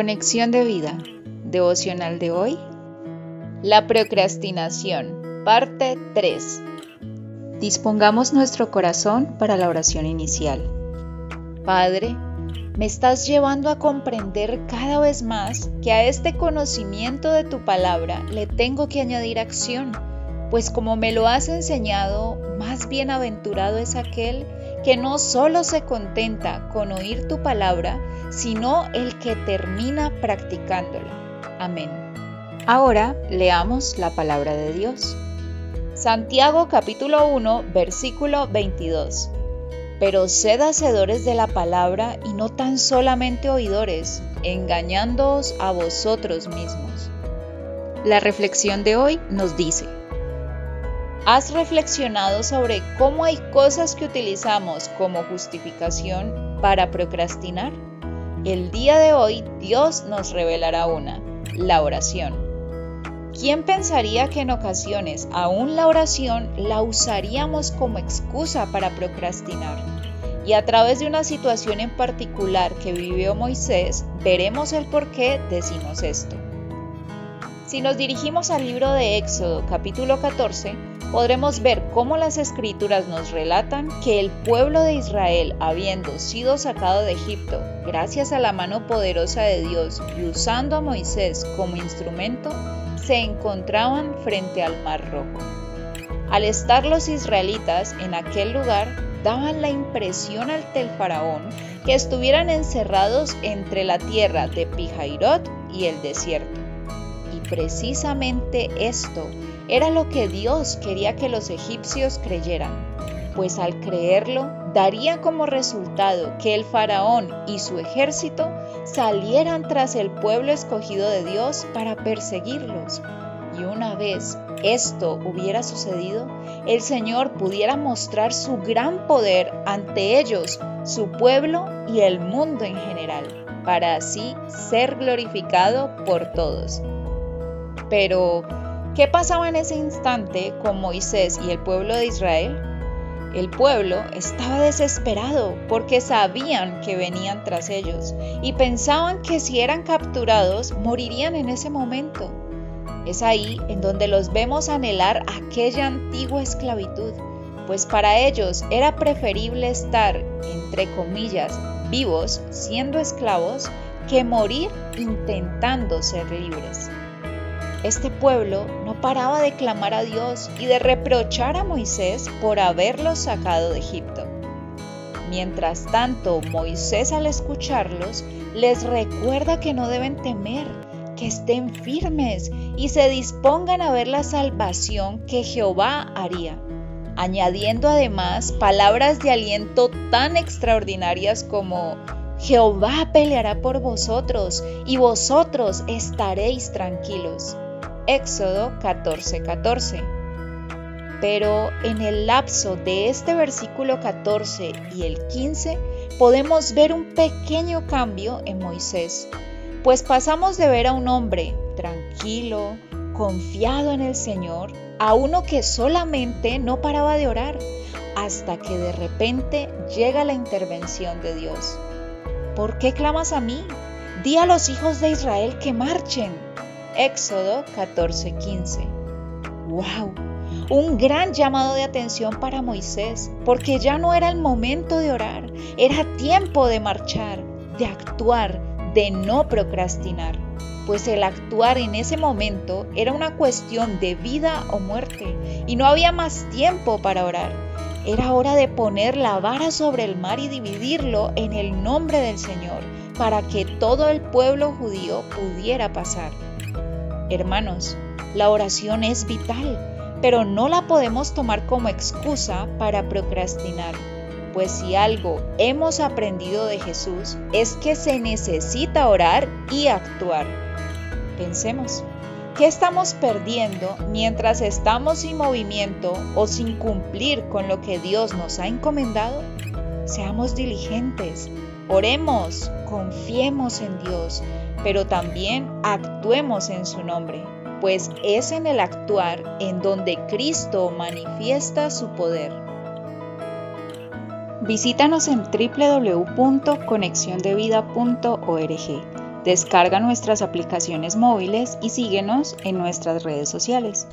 Conexión de vida, devocional de hoy. La procrastinación, parte 3. Dispongamos nuestro corazón para la oración inicial. Padre, me estás llevando a comprender cada vez más que a este conocimiento de tu palabra le tengo que añadir acción, pues como me lo has enseñado, más bienaventurado es aquel que no solo se contenta con oír tu palabra, sino el que termina practicándola. Amén. Ahora leamos la palabra de Dios. Santiago capítulo 1, versículo 22. Pero sed hacedores de la palabra y no tan solamente oidores, engañándoos a vosotros mismos. La reflexión de hoy nos dice, ¿Has reflexionado sobre cómo hay cosas que utilizamos como justificación para procrastinar? El día de hoy Dios nos revelará una, la oración. ¿Quién pensaría que en ocasiones aún la oración la usaríamos como excusa para procrastinar? Y a través de una situación en particular que vivió Moisés, veremos el por qué decimos esto. Si nos dirigimos al libro de Éxodo capítulo 14, podremos ver cómo las escrituras nos relatan que el pueblo de Israel, habiendo sido sacado de Egipto gracias a la mano poderosa de Dios y usando a Moisés como instrumento, se encontraban frente al Mar Rojo. Al estar los israelitas en aquel lugar, daban la impresión ante el faraón que estuvieran encerrados entre la tierra de Pijairot y el desierto. Y precisamente esto era lo que Dios quería que los egipcios creyeran, pues al creerlo daría como resultado que el faraón y su ejército salieran tras el pueblo escogido de Dios para perseguirlos. Y una vez esto hubiera sucedido, el Señor pudiera mostrar su gran poder ante ellos, su pueblo y el mundo en general, para así ser glorificado por todos. Pero, ¿Qué pasaba en ese instante con Moisés y el pueblo de Israel? El pueblo estaba desesperado porque sabían que venían tras ellos y pensaban que si eran capturados morirían en ese momento. Es ahí en donde los vemos anhelar aquella antigua esclavitud, pues para ellos era preferible estar, entre comillas, vivos siendo esclavos que morir intentando ser libres. Este pueblo no paraba de clamar a Dios y de reprochar a Moisés por haberlos sacado de Egipto. Mientras tanto, Moisés al escucharlos les recuerda que no deben temer, que estén firmes y se dispongan a ver la salvación que Jehová haría, añadiendo además palabras de aliento tan extraordinarias como Jehová peleará por vosotros y vosotros estaréis tranquilos. Éxodo 14:14. Pero en el lapso de este versículo 14 y el 15 podemos ver un pequeño cambio en Moisés, pues pasamos de ver a un hombre tranquilo, confiado en el Señor, a uno que solamente no paraba de orar, hasta que de repente llega la intervención de Dios. ¿Por qué clamas a mí? Di a los hijos de Israel que marchen. Éxodo 14:15. ¡Wow! Un gran llamado de atención para Moisés, porque ya no era el momento de orar, era tiempo de marchar, de actuar, de no procrastinar, pues el actuar en ese momento era una cuestión de vida o muerte y no había más tiempo para orar. Era hora de poner la vara sobre el mar y dividirlo en el nombre del Señor, para que todo el pueblo judío pudiera pasar. Hermanos, la oración es vital, pero no la podemos tomar como excusa para procrastinar, pues si algo hemos aprendido de Jesús es que se necesita orar y actuar. Pensemos, ¿qué estamos perdiendo mientras estamos sin movimiento o sin cumplir con lo que Dios nos ha encomendado? Seamos diligentes, oremos, confiemos en Dios pero también actuemos en su nombre, pues es en el actuar en donde Cristo manifiesta su poder. Visítanos en www.conexiondevida.org. Descarga nuestras aplicaciones móviles y síguenos en nuestras redes sociales.